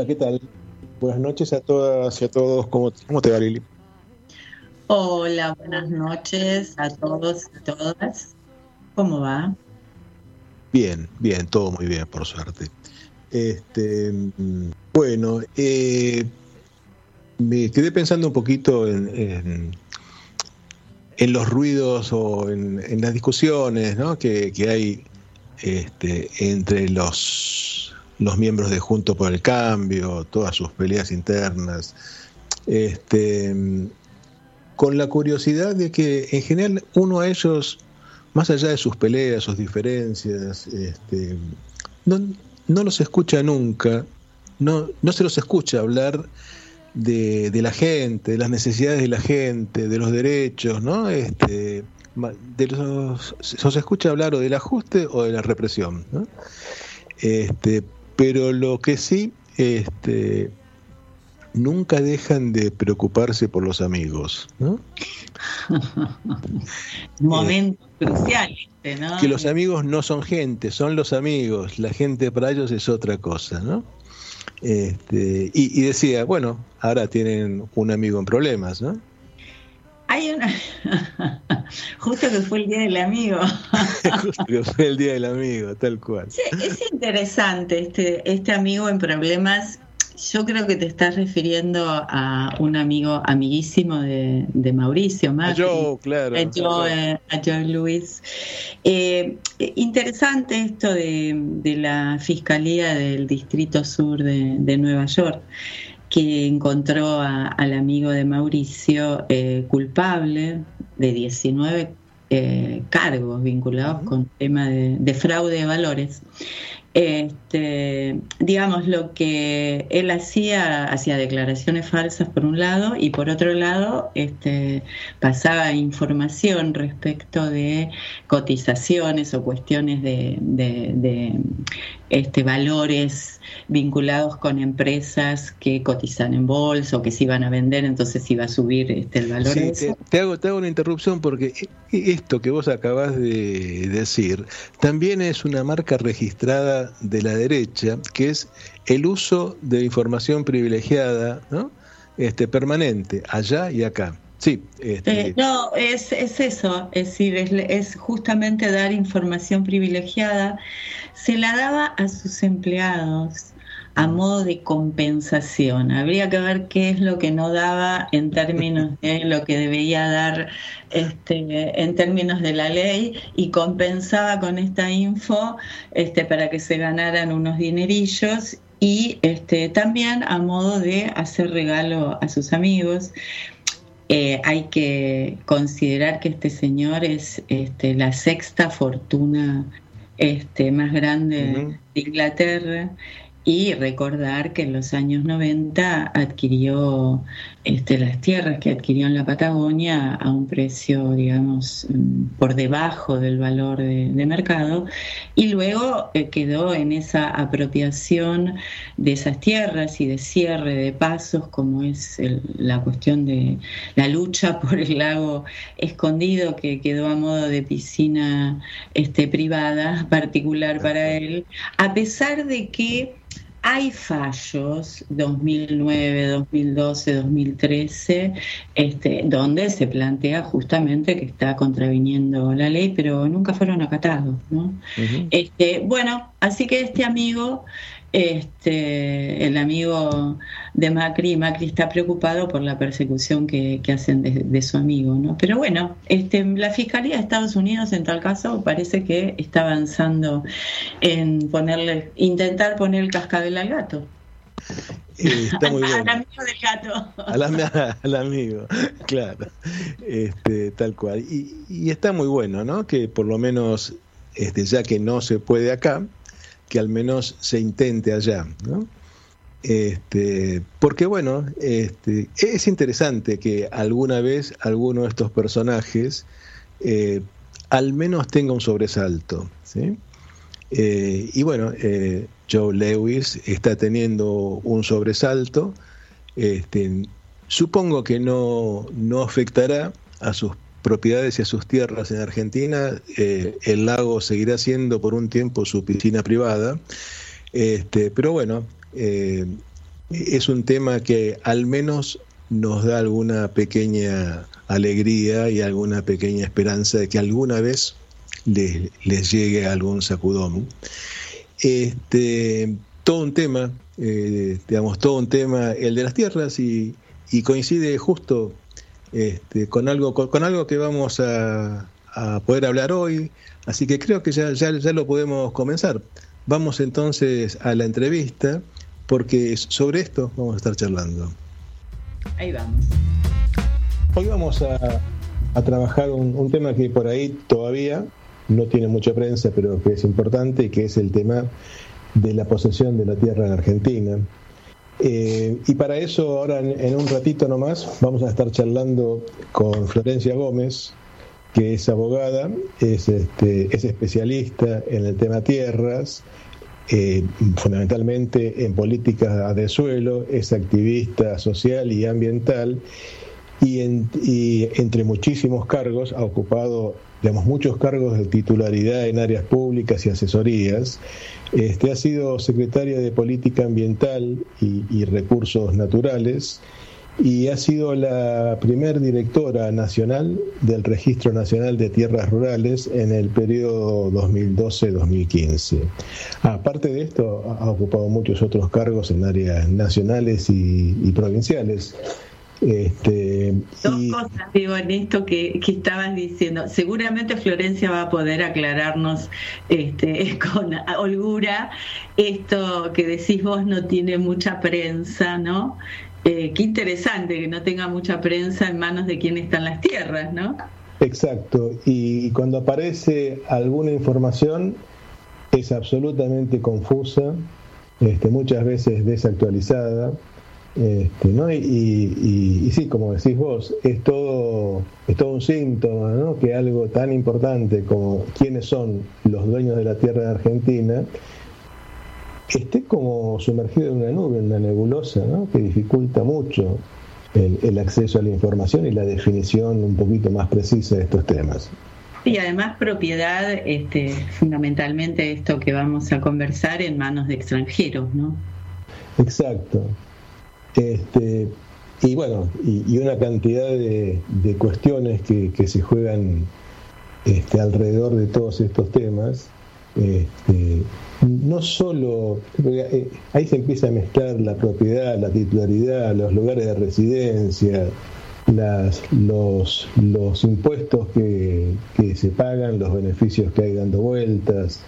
Hola, ¿qué tal? Buenas noches a todas y a todos. ¿Cómo, cómo te va, Lili? Hola, buenas noches a todos y todas. ¿Cómo va? Bien, bien, todo muy bien, por suerte. Este, bueno, eh, me quedé pensando un poquito en, en, los ruidos o en, las discusiones ¿no? que, hay este, entre los, los miembros de Junto por el Cambio, todas sus peleas internas. Este, con la curiosidad de que en general uno a ellos, más allá de sus peleas, sus diferencias, este, no, no, los escucha nunca, no, no se los escucha hablar de, de, la gente, de las necesidades de la gente, de los derechos, ¿no? Este, de los, se os escucha hablar o del ajuste o de la represión, ¿no? Este, pero lo que sí, este, nunca dejan de preocuparse por los amigos, ¿no? Momento crucial este, ¿no? Que los amigos no son gente, son los amigos, la gente para ellos es otra cosa, ¿no? Este, y, decía, bueno, ahora tienen un amigo en problemas, ¿no? Hay una. Justo que fue el día del amigo. Justo que fue el día del amigo, tal cual. es interesante este, este amigo en problemas yo creo que te estás refiriendo a un amigo amiguísimo de, Mauricio, Macri, a Joe, claro. A Joe, a Luis. Eh, interesante esto de, la Fiscalía del Distrito Sur de, Nueva York, que encontró al amigo de Mauricio eh, culpable de 19 eh, cargos vinculados con tema de fraude de valores. Este, digamos, lo que él hacía, hacía declaraciones falsas por un lado y por otro lado este, pasaba información respecto de cotizaciones o cuestiones de, este, valores vinculados con empresas que cotizan en bolsa o que se iban a vender, entonces iba a subir este, el valor. te, hago, te hago una interrupción porque esto que vos acabas de decir también es una marca registrada de la derecha, que es el uso de información privilegiada, ¿no? Este, permanente, allá y acá. Sí. Este... Eh, no, es, es, eso, es decir, es, justamente dar información privilegiada. Se la daba a sus empleados a modo de compensación. Habría que ver qué es lo que no daba en términos de lo que debía dar este, en términos de la ley y compensaba con esta info este, para que se ganaran unos dinerillos y este, también a modo de hacer regalo a sus amigos. Eh, hay que considerar que este señor es este, la sexta fortuna este, más grande de Inglaterra y recordar que en los años 90 adquirió este, las tierras que adquirió en la Patagonia a un precio, digamos, mm, por debajo del valor de, mercado y luego eh, quedó en esa apropiación de esas tierras y de cierre de pasos, como es la cuestión de la lucha por el lago escondido que quedó a modo de piscina este, privada particular para él, a pesar de que hay fallos 2009, 2012, 2013, este, donde se plantea justamente que está contraviniendo la ley, pero nunca fueron acatados. ¿no? este, bueno, así que este amigo este, el amigo de Macri, Macri está preocupado por la persecución que, hacen de, su amigo, ¿no? Pero bueno, este, la Fiscalía de Estados Unidos en tal caso parece que está avanzando en ponerle, intentar poner el cascabel al gato. está muy Al amigo del gato. Al, amigo, claro. Este, tal cual. Y, y, está muy bueno, ¿no? Que por lo menos, este, ya que no se puede acá, que al menos se intente allá. ¿no? Este, porque bueno, este, es interesante que alguna vez alguno de estos personajes eh, al menos tenga un sobresalto. Eh, y bueno, eh, Joe Lewis está teniendo un sobresalto. Este, supongo que no, no afectará a sus propiedades y a sus tierras en Argentina, el lago seguirá siendo por un tiempo su piscina privada. Pero bueno, eh, es un tema que al menos nos da alguna pequeña alegría y alguna pequeña esperanza de que alguna vez les, llegue algún sacudón. Este, todo un tema, eh, digamos, todo un tema, el de las tierras, y, coincide justo este, con, algo, con, algo que vamos a, poder hablar hoy, así que creo que ya, ya, ya lo podemos comenzar. Vamos entonces a la entrevista, porque sobre esto vamos a estar charlando. Ahí vamos. Hoy vamos a, a trabajar un, un, tema que por ahí todavía no tiene mucha prensa, pero que es importante, y que es el tema de la posesión de la tierra en Argentina. Eh, y para eso, ahora en, un ratito nomás, vamos a estar charlando con Florencia Gómez, que es abogada, es, este, es especialista en el tema tierras, eh, fundamentalmente en política de suelo, es activista social y ambiental, y, y entre muchísimos cargos ha ocupado digamos, muchos cargos de titularidad en áreas públicas y asesorías. Este, ha sido secretaria de Política Ambiental y, Recursos Naturales y ha sido la primer directora nacional del Registro Nacional de Tierras Rurales en el periodo 2012-2015. Aparte de esto, ha ocupado muchos otros cargos en áreas nacionales y provinciales. Este, Dos cosas, digo, en esto que, que, estabas diciendo. Seguramente Florencia va a poder aclararnos este, con holgura esto que decís vos no tiene mucha prensa, ¿no? Eh, qué interesante que no tenga mucha prensa en manos de quien están las tierras, ¿no? Exacto, y cuando aparece alguna información es absolutamente confusa, este, muchas veces desactualizada este, ¿no? Y, y, sí, como decís vos, es todo, es todo un síntoma ¿no? que algo tan importante como quiénes son los dueños de la tierra de Argentina esté como sumergido en una nube, en una nebulosa, ¿no? que dificulta mucho el, el, acceso a la información y la definición un poquito más precisa de estos temas. Y además propiedad, este, fundamentalmente esto que vamos a conversar en manos de extranjeros, ¿no? Exacto. Este, y bueno, y, una cantidad de, cuestiones que, se juegan este, alrededor de todos estos temas. Este, no solo, eh, ahí se empieza a mezclar la propiedad, la titularidad, los lugares de residencia, los, los impuestos que, que se pagan, los beneficios que hay dando vueltas,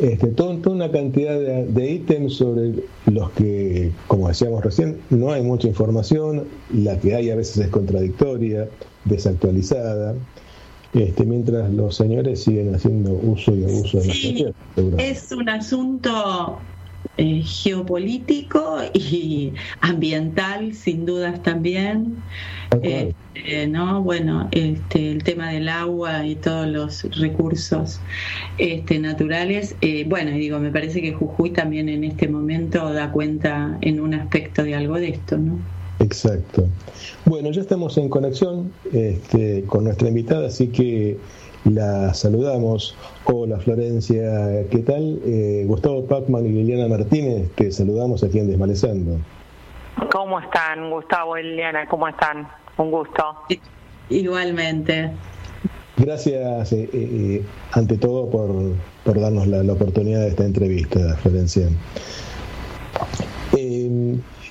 este, toda una cantidad de, ítems sobre los que, como decíamos recién, no hay mucha información, la que hay a veces es contradictoria, desactualizada, este, mientras los señores siguen haciendo uso y abuso de sí, Es un asunto eh, geopolítico y ambiental, sin dudas también. Eh, eh, no, bueno, este, el tema del agua y todos los recursos este, naturales. bueno, y digo, me parece que Jujuy también en este momento da cuenta en un aspecto de algo de esto, ¿no? Exacto. Bueno, ya estamos en conexión este, con nuestra invitada, así que la saludamos. Hola Florencia, ¿qué tal? Eh, Gustavo Pacman y Liliana Martínez, te saludamos aquí en Desmalezando. ¿Cómo están, Gustavo y Liliana? ¿Cómo están? Un gusto. Igualmente. Gracias, eh, eh, ante todo, por, por darnos la, oportunidad de esta entrevista, Florencia.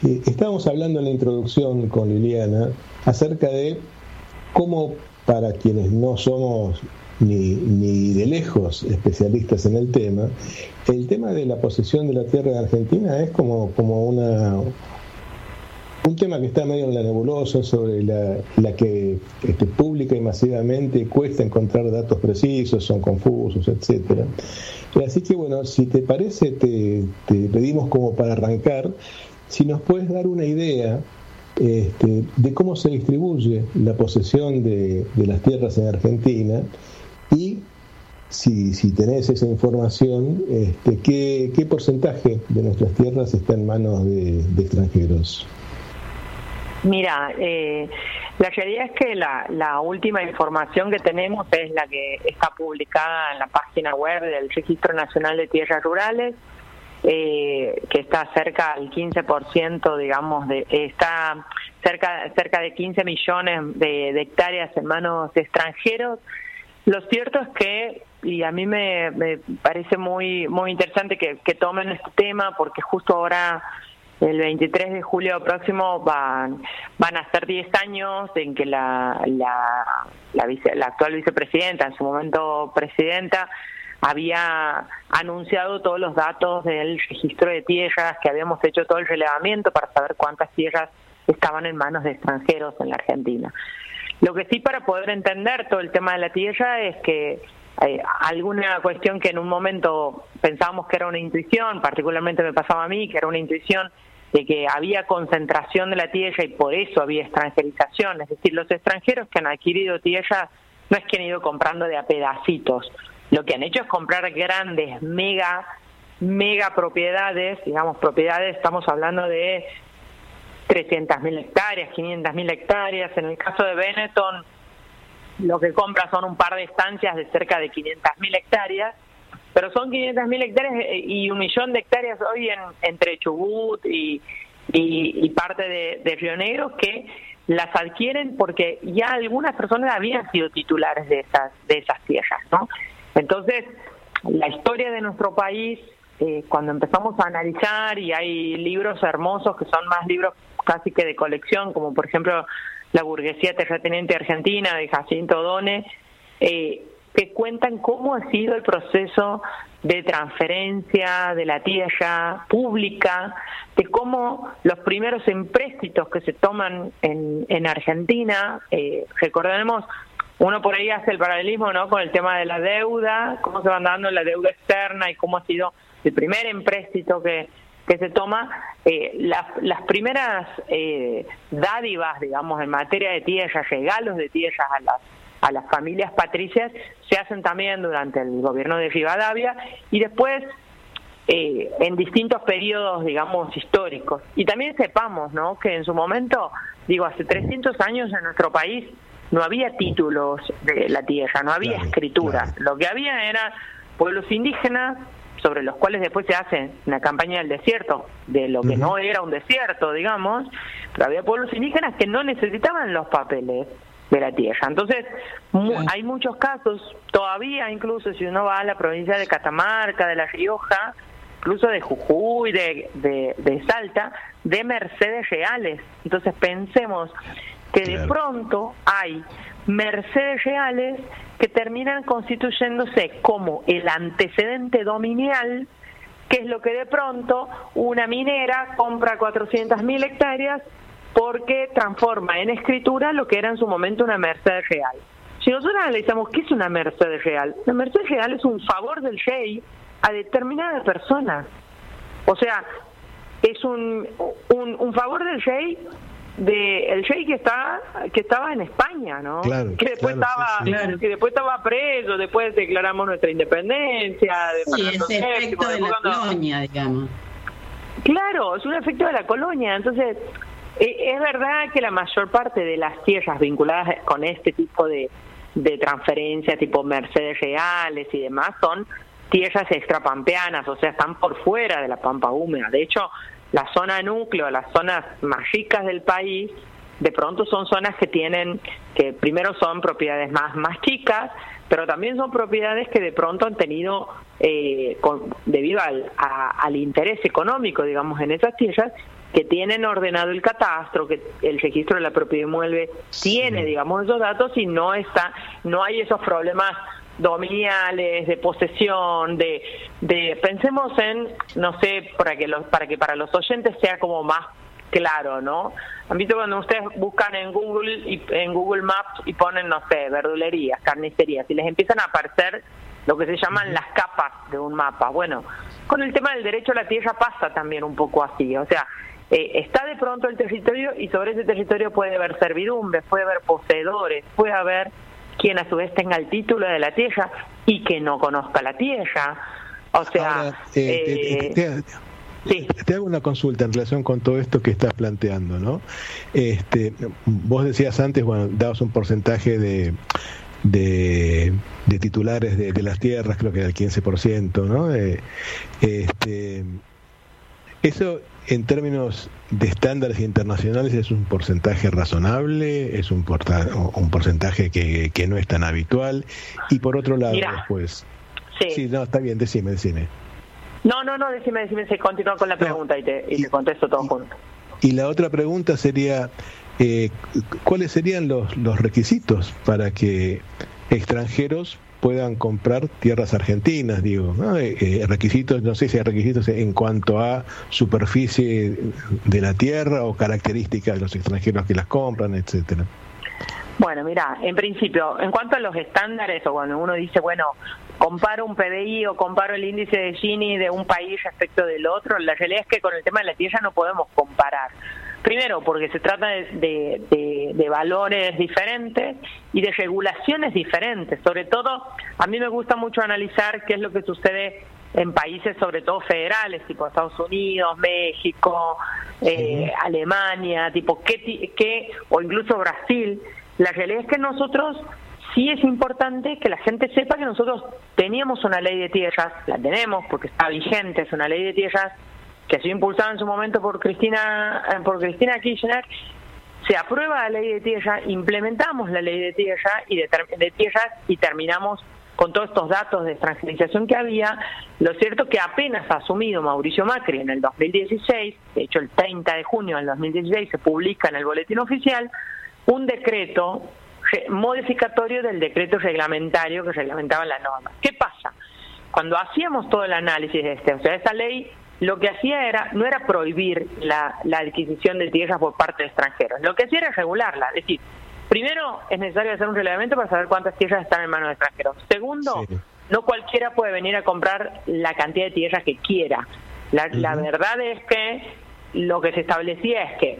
Estábamos hablando en la introducción con Liliana acerca de cómo para quienes no somos ni, ni de lejos especialistas en el tema, el tema de la posesión de la tierra de Argentina es como, como una un tema que está medio en la nebulosa, sobre la, la que este, pública y masivamente cuesta encontrar datos precisos, son confusos, etcétera. Así que bueno, si te parece, te, te pedimos como para arrancar, si nos puedes dar una idea este, de cómo se distribuye la posesión de, las tierras en Argentina y si, si tenés esa información, este, ¿qué, ¿qué, porcentaje de nuestras tierras está en manos de, extranjeros? Mira, eh, La realidad es que la, la última información que tenemos es la que está publicada en la página web del Registro Nacional de Tierras Rurales, eh, que está cerca del 15%, digamos, de, está cerca, cerca de 15 millones de, hectáreas en manos de extranjeros. Lo cierto es que, y a mí me, parece muy, muy interesante que, tomen este tema, porque justo ahora el 23 de julio próximo van, van a ser 10 años en que la, la, la, la actual vicepresidenta, en su momento presidenta, había anunciado todos los datos del registro de tierras, que habíamos hecho todo el relevamiento para saber cuántas tierras estaban en manos de extranjeros en la Argentina. Lo que sí para poder entender todo el tema de la tierra es que eh, alguna cuestión que en un momento pensábamos que era una intuición, particularmente me pasaba a mí, que era una intuición de que había concentración de la tierra y por eso había extranjerización, es decir, los extranjeros que han adquirido tierra no es que han ido comprando de a pedacitos, lo que han hecho es comprar grandes, mega, mega propiedades, digamos propiedades, estamos hablando de 300.000 hectáreas, 500.000 hectáreas. En el caso de Benetton, lo que compra son un par de estancias de cerca de 500.000 hectáreas, pero son 500.000 hectáreas eh, y un millón de hectáreas hoy en, entre Chubut y, parte de, de, Río Negro que las adquieren porque ya algunas personas habían sido titulares de esas, de esas tierras, ¿no? Entonces, la historia de nuestro país, eh, cuando empezamos a analizar, y hay libros hermosos que son más libros casi que de colección, como por ejemplo La burguesía terrateniente argentina de Jacinto Done, eh, que cuentan cómo ha sido el proceso de transferencia de la tierra pública, de cómo los primeros empréstitos que se toman en, en Argentina, eh, recordemos uno por ahí hace el paralelismo ¿no? con el tema de la deuda, cómo se van dando la deuda externa y cómo ha sido el primer empréstito que, que se toma. Eh, las primeras eh, dádivas, digamos, en materia de tierras, regalos de tierras a las, a las familias patricias, se hacen también durante el gobierno de Rivadavia y después eh, en distintos periodos, digamos, históricos. Y también sepamos, ¿no?, que en su momento, digo, hace 300 años en nuestro país no había títulos de la tierra, no había escritura. Lo que había era pueblos indígenas sobre los cuales después se hace una campaña del desierto, de lo que no era un desierto, digamos, pero había pueblos indígenas que no necesitaban los papeles de la tierra. Entonces, hay muchos casos, todavía incluso si uno va a la provincia de Catamarca, de La Rioja, incluso de Jujuy, de, de, de Salta, de mercedes reales. Entonces pensemos que de pronto hay mercedes reales que terminan constituyéndose como el antecedente dominial, que es lo que de pronto una minera compra 400.000 hectáreas porque transforma en escritura lo que era en su momento una merced real. Si nosotros analizamos qué es una merced real, la merced real es un favor del rey a determinadas personas. O sea, es un, un, un favor del rey de el rey que está que estaba en España no que después estaba que después estaba preso después declaramos nuestra independencia sí, ese efecto de la colonia digamos. Claro es un efecto de la colonia entonces e, es verdad que la mayor parte de las tierras vinculadas con este tipo de, de transferencia tipo Mercedes Reales y demás son tierras extrapampeanas o sea están por fuera de la pampa húmeda. De hecho la zona núcleo, las zonas más ricas del país, de pronto son zonas que tienen, que primero son propiedades más, más chicas, pero también son propiedades que de pronto han tenido, eh, debido al, al interés económico, digamos, en esas tierras, que tienen ordenado el catastro, que el registro de la propiedad inmueble tiene, digamos, esos datos y no está, no hay esos problemas dominiales, de posesión, de, de pensemos en, no sé, para que los, para que para los oyentes sea como más claro, ¿no? Han visto cuando ustedes buscan en Google y en Google Maps y ponen, no sé, verdulerías, carnicerías, y les empiezan a aparecer lo que se llaman las capas de un mapa. Bueno, con el tema del derecho a la tierra pasa también un poco así, o sea, eh, está de pronto el territorio y sobre ese territorio puede haber servidumbres, puede haber poseedores, puede haber quien a su vez tenga el título de la tierra y que no conozca la tierra. O sea, eh, Te hago una consulta en relación con todo esto que estás planteando, ¿no? Este, vos decías antes, bueno, dabas un porcentaje de, de, titulares de, las tierras, creo que era el 15%, ¿no? Eh, este, eso en términos de estándares internacionales es un porcentaje razonable, es un, un porcentaje que, que, no es tan habitual. Y por otro lado, pues... Sí. no, está bien, decime, decime. No, no, no, decime, decime, se continúa con la pregunta y, te, y, te contesto todo junto. Y la otra pregunta sería, eh, ¿cuáles serían los, los requisitos para que extranjeros puedan comprar tierras argentinas, digo, ¿no? Eh, eh, requisitos, no sé si hay requisitos en cuanto a superficie de la tierra o características de los extranjeros que las compran, etcétera. Bueno, mira, en principio, en cuanto a los estándares, o cuando uno dice, bueno, comparo un PBI o comparo el índice de Gini de un país respecto del otro, la realidad es que con el tema de la tierra no podemos comparar. Primero, porque se trata de, de, valores diferentes y de regulaciones diferentes. Sobre todo, a mí me gusta mucho analizar qué es lo que sucede en países, sobre todo federales, tipo Estados Unidos, México, eh, Alemania, tipo qué, qué, o incluso Brasil. La realidad es que nosotros sí es importante que la gente sepa que nosotros teníamos una ley de tierras, la tenemos porque está vigente, es una ley de tierras que ha sido impulsada en su momento por Cristina, eh, por Cristina Kirchner, se aprueba la ley de tierra, implementamos la ley de tierra y de, tierras y terminamos con todos estos datos de extranjerización que había, lo cierto que apenas ha asumido Mauricio Macri en el 2016, de hecho el 30 de junio del 2016 se publica en el boletín oficial, un decreto modificatorio del decreto reglamentario que reglamentaba la norma. ¿Qué pasa? Cuando hacíamos todo el análisis de este, o sea, esa ley lo que hacía era no era prohibir la, adquisición de tierras por parte de extranjeros, lo que hacía era regularla, es decir, primero es necesario hacer un relevamiento para saber cuántas tierras están en manos de extranjeros. Segundo, no cualquiera puede venir a comprar la cantidad de tierras que quiera. La, la verdad es que lo que se establecía es que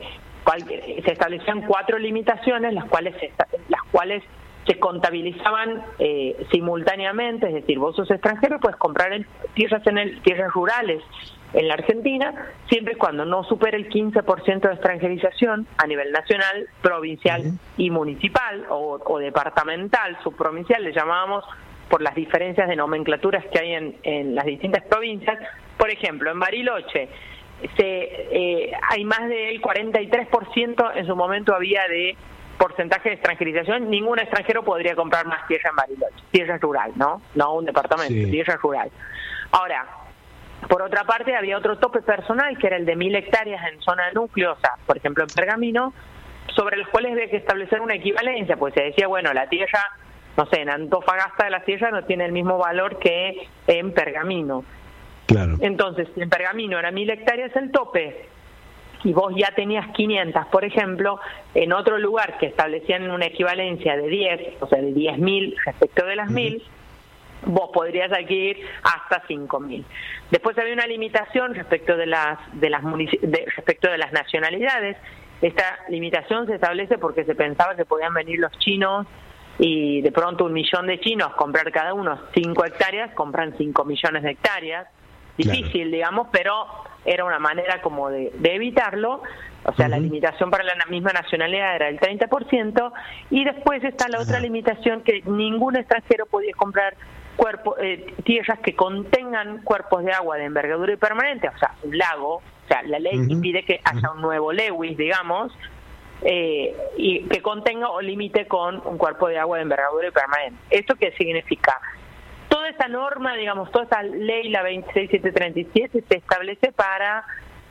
se establecían cuatro limitaciones, las cuales las cuales se contabilizaban eh, simultáneamente, es decir, vos sos extranjero, puedes comprar tierras en el, tierras rurales en la Argentina, siempre y cuando no supere el 15% de extranjerización a nivel nacional, provincial y municipal o, departamental, subprovincial, le llamábamos por las diferencias de nomenclaturas que hay en, en las distintas provincias. Por ejemplo, en Bariloche se, eh, hay más del 43% en su momento había de porcentaje de extranjerización, ningún extranjero podría comprar más tierra en Bariloche, tierra rural, ¿no? No un departamento, tierra rural. Ahora, por otra parte, había otro tope personal, que era el de mil hectáreas en zona núcleo, o sea, por ejemplo, en Pergamino, sobre los cuales había que establecer una equivalencia, pues se decía, bueno, la tierra, no sé, en Antofagasta de la tierra no tiene el mismo valor que en Pergamino. Claro. Entonces, en Pergamino era mil hectáreas el tope, y vos ya tenías 500, por ejemplo, en otro lugar que establecían una equivalencia de 10, o sea, de 10.000 respecto de las 1.000, vos podrías adquirir hasta 5.000. Después había una limitación respecto de las de las respecto de las nacionalidades. Esta limitación se establece porque se pensaba que podían venir los chinos y de pronto un millón de chinos comprar cada uno 5 hectáreas, compran 5 millones de hectáreas. Difícil, digamos, pero era una manera como de, evitarlo, o sea, la limitación para la misma nacionalidad era el 30%, y después está la otra limitación que ningún extranjero podía comprar cuerpo, eh, tierras que contengan cuerpos de agua de envergadura y permanente, o sea, un lago, o sea, la ley impide que haya un nuevo Lewis, digamos, eh, y que contenga o limite con un cuerpo de agua de envergadura y permanente. ¿Esto qué significa? Toda esta norma, digamos, toda esta ley, la 26737, se establece para,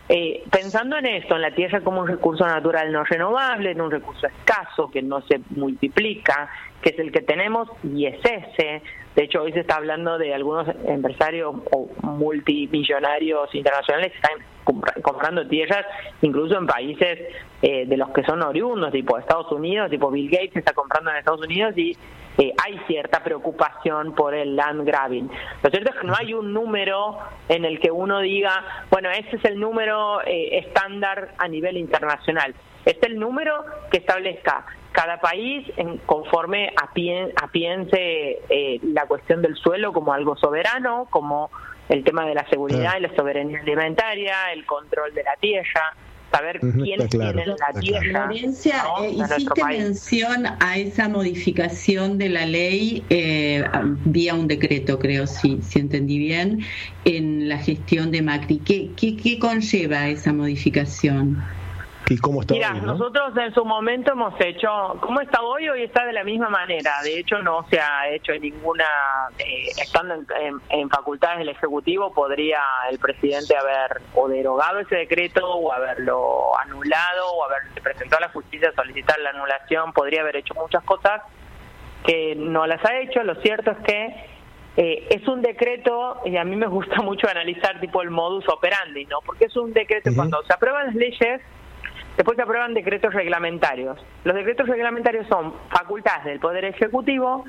eh, pensando en esto, en la tierra como un recurso natural no renovable, en un recurso escaso que no se multiplica, que es el que tenemos y es ese. De hecho, hoy se está hablando de algunos empresarios o multimillonarios internacionales que están comprando tierras, incluso en países eh, de los que son oriundos, tipo Estados Unidos, tipo Bill Gates está comprando en Estados Unidos y eh, hay cierta preocupación por el land grabbing. Lo cierto es que no hay un número en el que uno diga, bueno, ese es el número eh, estándar a nivel internacional. Es el número que establezca cada país en, conforme a, piense eh, la cuestión del suelo como algo soberano, como el tema de la seguridad y la soberanía alimentaria, el control de la tierra, saber quiénes tienen la tierra. Florencia, eh, hiciste mención a esa modificación de la ley eh, vía un decreto, creo, si, si entendí bien, en la gestión de Macri. ¿Qué, qué, qué conlleva esa modificación? ¿Y cómo está hoy, nosotros en su momento hemos hecho, ¿cómo está hoy? Hoy está de la misma manera. De hecho, no se ha hecho ninguna, eh, estando en, facultades del Ejecutivo, podría el presidente haber o derogado ese decreto o haberlo anulado o haber presentado a la justicia a solicitar la anulación, podría haber hecho muchas cosas que no las ha hecho. Lo cierto es que eh, es un decreto, y a mí me gusta mucho analizar tipo el modus operandi, ¿no? Porque es un decreto, cuando se aprueban las leyes, Después se aprueban decretos reglamentarios. Los decretos reglamentarios son facultades del Poder Ejecutivo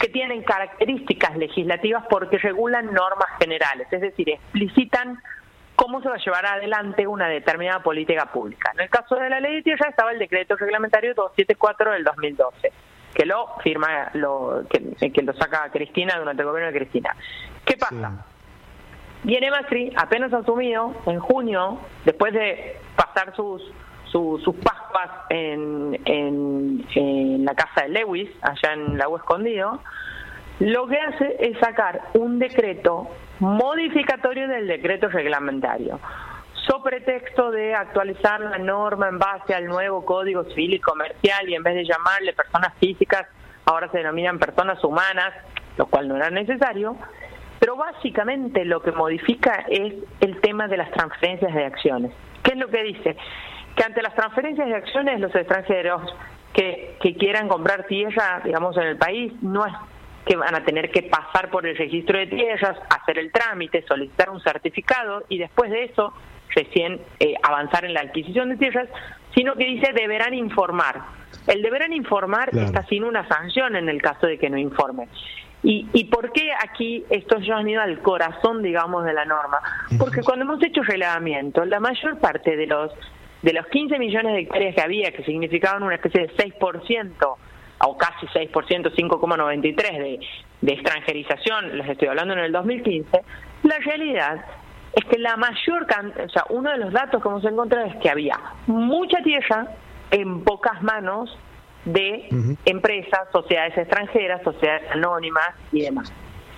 que tienen características legislativas porque regulan normas generales, es decir, explicitan cómo se va a llevar adelante una determinada política pública. En el caso de la ley de tierra estaba el decreto reglamentario 274 del 2012, que lo firma, lo, que, lo saca Cristina durante el gobierno de Cristina. ¿Qué pasa? Viene Macri, apenas asumido, en junio, después de pasar sus sus pascuas en, en, la casa de Lewis, allá en Lago Escondido, lo que hace es sacar un decreto modificatorio del decreto reglamentario, sobre pretexto de actualizar la norma en base al nuevo Código Civil y Comercial y en vez de llamarle personas físicas, ahora se denominan personas humanas, lo cual no era necesario, pero básicamente lo que modifica es el tema de las transferencias de acciones. ¿Qué es lo que dice? Que ante las transferencias de acciones los extranjeros que, que quieran comprar tierra, digamos, en el país, no es que van a tener que pasar por el registro de tierras, hacer el trámite, solicitar un certificado y después de eso recién eh, avanzar en la adquisición de tierras, sino que dice deberán informar. El deberán informar está sin una sanción en el caso de que no informen. ¿Y, ¿Y por qué aquí esto ya han ido al corazón, digamos, de la norma? Porque cuando hemos hecho relevamiento, la mayor parte de los de los 15 millones de hectáreas que había, que significaban una especie de 6%, o casi 6%, 5,93% de, de extranjerización, les estoy hablando en el 2015, la realidad es que la mayor cantidad, o sea, uno de los datos que hemos encontrado es que había mucha tierra en pocas manos de empresas, sociedades extranjeras, sociedades anónimas y demás.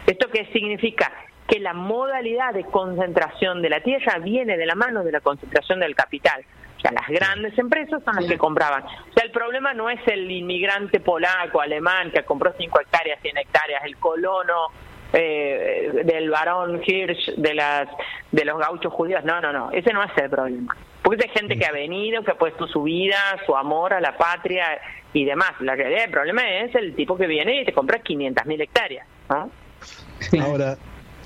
¿Esto qué significa? Que la modalidad de concentración de la tierra viene de la mano de la concentración del capital. O sea, las grandes empresas son las que compraban. O sea, el problema no es el inmigrante polaco, alemán, que compró 5 hectáreas, 100 hectáreas, el colono eh, del varón Hirsch, de, las, de los gauchos judíos. No, no, no, ese no es el problema. Porque es gente que ha venido, que ha puesto su vida, su amor a la patria y demás. La realidad del problema es el tipo que viene y te compra 500.000 hectáreas. Ahora,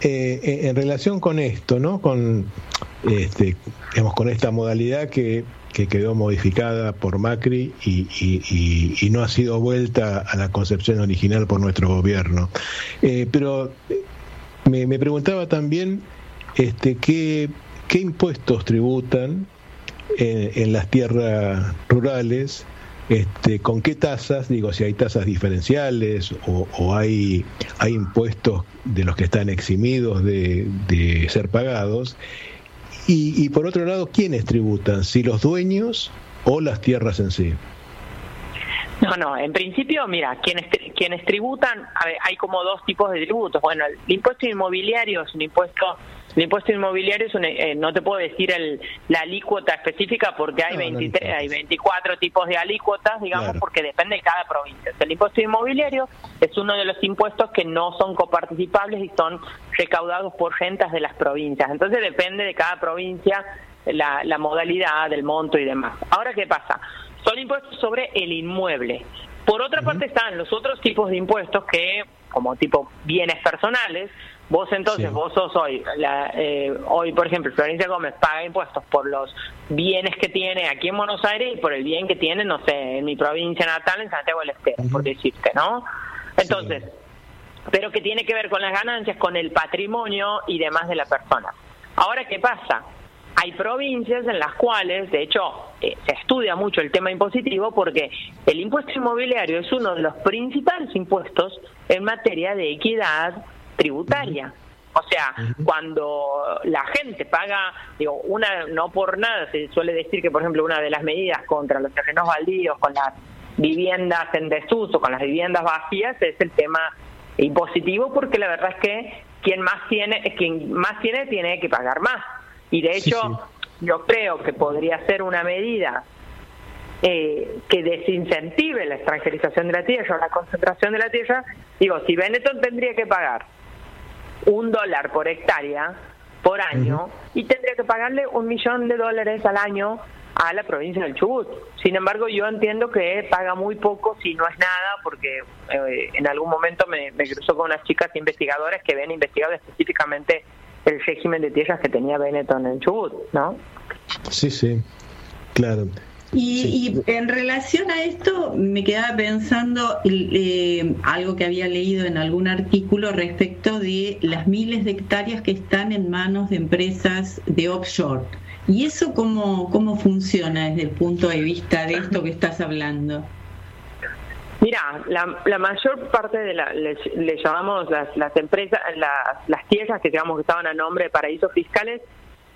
eh, eh, en relación con esto, ¿no? Con, este, digamos, con esta modalidad que, que quedó modificada por Macri y, no ha sido vuelta a la concepción original por nuestro gobierno. Eh, pero me, me, preguntaba también este, qué, qué impuestos tributan en, las tierras rurales este, ¿Con qué tasas? Digo, si hay tasas diferenciales o, hay, hay impuestos de los que están eximidos de, ser pagados. Y, por otro lado, ¿quiénes tributan? ¿Si los dueños o las tierras en sí? No, no, en principio, mira, quienes, quienes tributan, hay como dos tipos de tributos. Bueno, el impuesto inmobiliario es un impuesto el impuesto inmobiliario es eh, no te puedo decir el, la alícuota específica porque hay 23, hay 24 tipos de alícuotas, digamos, porque depende de cada provincia. El impuesto inmobiliario es uno de los impuestos que no son coparticipables y son recaudados por rentas de las provincias. Entonces depende de cada provincia la, la modalidad, del monto y demás. Ahora, ¿qué pasa? Son impuestos sobre el inmueble. Por otra parte están los otros tipos de impuestos que, como tipo bienes personales, Vos entonces, vos sos hoy, la, eh, hoy por ejemplo, Florencia Gómez paga impuestos por los bienes que tiene aquí en Buenos Aires y por el bien que tiene, no sé, en mi provincia natal, en Santiago del Estero, por decirte, ¿no? Entonces, pero que tiene que ver con las ganancias, con el patrimonio y demás de la persona. Ahora, ¿qué pasa? Hay provincias en las cuales, de hecho, eh, se estudia mucho el tema impositivo porque el impuesto inmobiliario es uno de los principales impuestos en materia de equidad, tributaria. O sea, cuando la gente paga, digo, una no por nada, se suele decir que, por ejemplo, una de las medidas contra los terrenos baldíos, con las viviendas en desuso, con las viviendas vacías, es el tema impositivo, porque la verdad es que quien más tiene, quien más tiene, tiene que pagar más. Y de hecho, yo creo que podría ser una medida eh, que desincentive la extranjerización de la tierra o la concentración de la tierra. Digo, si Benetton tendría que pagar un dólar por hectárea por año y tendría que pagarle un millón de dólares al año a la provincia del Chubut. Sin embargo, yo entiendo que paga muy poco si no es nada, porque eh, en algún momento me, me cruzó con unas chicas investigadoras que ven investigado específicamente el régimen de tierras que tenía Benetton en Chubut, ¿no? Sí, sí, claro. Y, en relación a esto, me quedaba pensando eh, algo que había leído en algún artículo respecto de las miles de hectáreas que están en manos de empresas de offshore. ¿Y eso cómo, cómo funciona desde el punto de vista de esto que estás hablando? Mira, la, mayor parte de la, le, llamamos las, las empresas, las, las tierras que digamos que estaban a nombre de paraísos fiscales,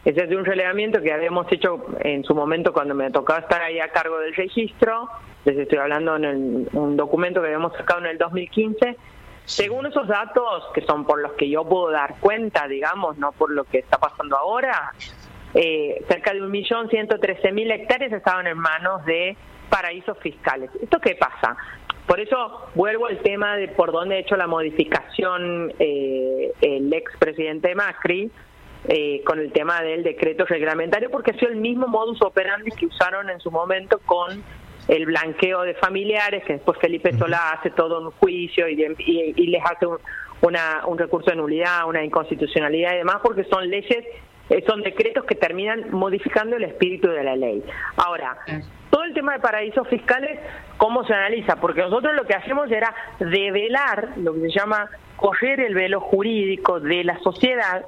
ese es de un relevamiento que habíamos hecho en su momento cuando me tocaba estar ahí a cargo del registro. Les estoy hablando en un documento que habíamos sacado en el 2015. Según esos datos, que son por los que yo puedo dar cuenta, digamos, no por lo que está pasando ahora, eh, cerca de 1.113.000 hectáreas estaban en manos de paraísos fiscales. ¿Esto qué pasa? Por eso vuelvo al tema de por dónde ha hecho la modificación eh, el expresidente Macri, eh, con el tema del decreto reglamentario, porque ha sido el mismo modus operandi que usaron en su momento con el blanqueo de familiares, que después Felipe Solá hace todo un juicio y, les hace un, una, un recurso de nulidad, una inconstitucionalidad y demás, porque son leyes, eh, son decretos que terminan modificando el espíritu de la ley. Ahora, todo el tema de paraísos fiscales, ¿cómo se analiza? Porque nosotros lo que hacemos era develar lo que se llama correr el velo jurídico de la sociedad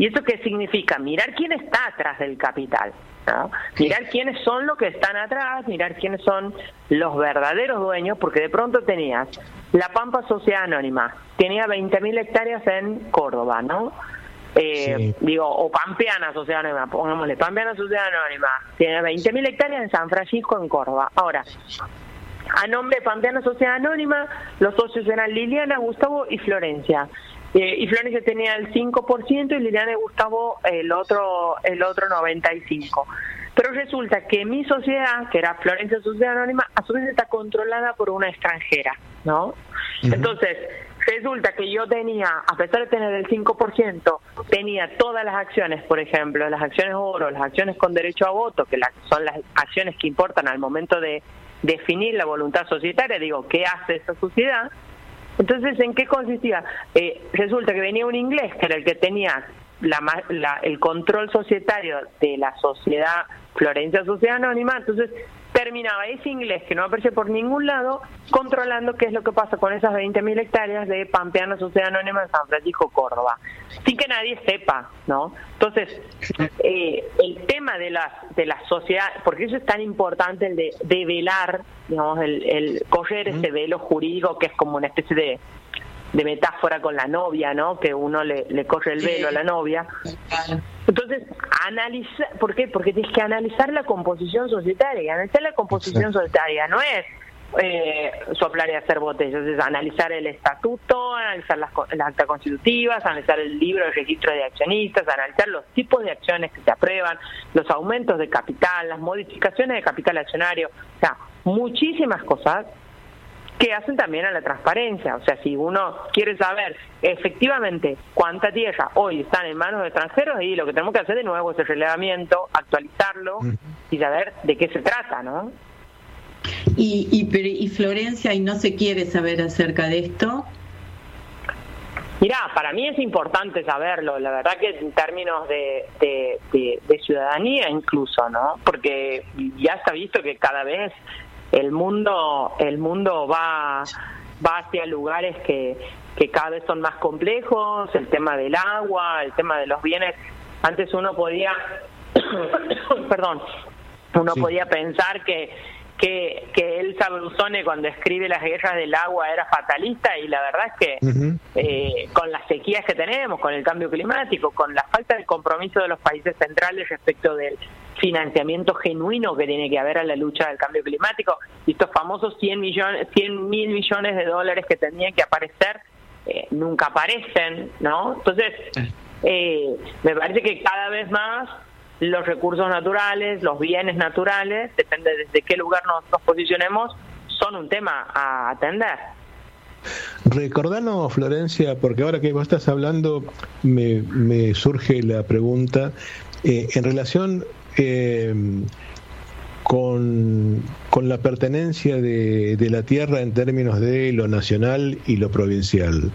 ¿Y eso qué significa? Mirar quién está atrás del capital. Mirar quiénes son los que están atrás, mirar quiénes son los verdaderos dueños, porque de pronto tenías la Pampa Sociedad Anónima, tenía 20.000 hectáreas en Córdoba, ¿no? Eh, digo, o Pampeana Sociedad Anónima, pongámosle, Pampeana Sociedad Anónima, tiene 20.000 hectáreas en San Francisco, en Córdoba. Ahora, a nombre de Pampeana Sociedad Anónima, los socios eran Liliana, Gustavo y Florencia. Eh, y Florencia tenía el 5% y Liliana y Gustavo el otro, el otro 95%. Pero resulta que mi sociedad, que era Florencia Sociedad Anónima, a su vez está controlada por una extranjera, ¿no? Entonces, resulta que yo tenía, a pesar de tener el 5%, tenía todas las acciones, por ejemplo, las acciones oro, las acciones con derecho a voto, que son las acciones que importan al momento de definir la voluntad societaria, digo, ¿qué hace esa sociedad? Entonces, ¿en qué consistía? Eh, resulta que venía un inglés, que era el que tenía la, el control societario de la sociedad Florencia Sociedad Anónima, entonces terminaba ese inglés que no aparece por ningún lado controlando qué es lo que pasa con esas 20.000 hectáreas de Pampeana Sociedad Anónima en San Francisco, Córdoba, sin que nadie sepa, ¿no? Entonces, eh, el tema de las de la sociedad, porque eso es tan importante el de, de velar, digamos, el, el correr ese velo jurídico que es como una especie de de metáfora con la novia, ¿no? Que uno le, le corre el velo a la novia. Entonces, analiza, ¿por qué? Porque tienes que analizar la composición societaria. Y analizar la composición societaria no es eh, soplar y hacer botellas, es analizar el estatuto, analizar las, las actas constitutivas, analizar el libro de registro de accionistas, analizar los tipos de acciones que se aprueban, los aumentos de capital, las modificaciones de capital accionario, o sea, muchísimas cosas que hacen también a la transparencia. O sea, si uno quiere saber efectivamente cuánta tierra hoy están en manos de extranjeros, y lo que tenemos que hacer de nuevo es el relevamiento, actualizarlo y saber de qué se trata, ¿no? Y, y, y Florencia, ¿y no se quiere saber acerca de esto? Mira, para mí es importante saberlo, la verdad que en términos de, de, de, ciudadanía incluso, ¿no? Porque ya está visto que cada vez el mundo el mundo va va hacia lugares que, que cada vez son más complejos, el tema del agua, el tema de los bienes. Antes uno podía, perdón, uno podía pensar que que, que el Sabrusone cuando escribe las guerras del agua era fatalista y la verdad es que eh, con las sequías que tenemos, con el cambio climático, con la falta de compromiso de los países centrales respecto del financiamiento genuino que tiene que haber a la lucha del cambio climático, y estos famosos 100 millones, 100 mil millones de dólares que tenían que aparecer eh, nunca aparecen, ¿no? Entonces, eh, me parece que cada vez más los recursos naturales, los bienes naturales, depende desde qué lugar nos, posicionemos, son un tema a atender. Recordanos, Florencia, porque ahora que vos estás hablando, me, me surge la pregunta eh, en relación eh, con, con, la pertenencia de, de, la tierra en términos de lo nacional y lo provincial.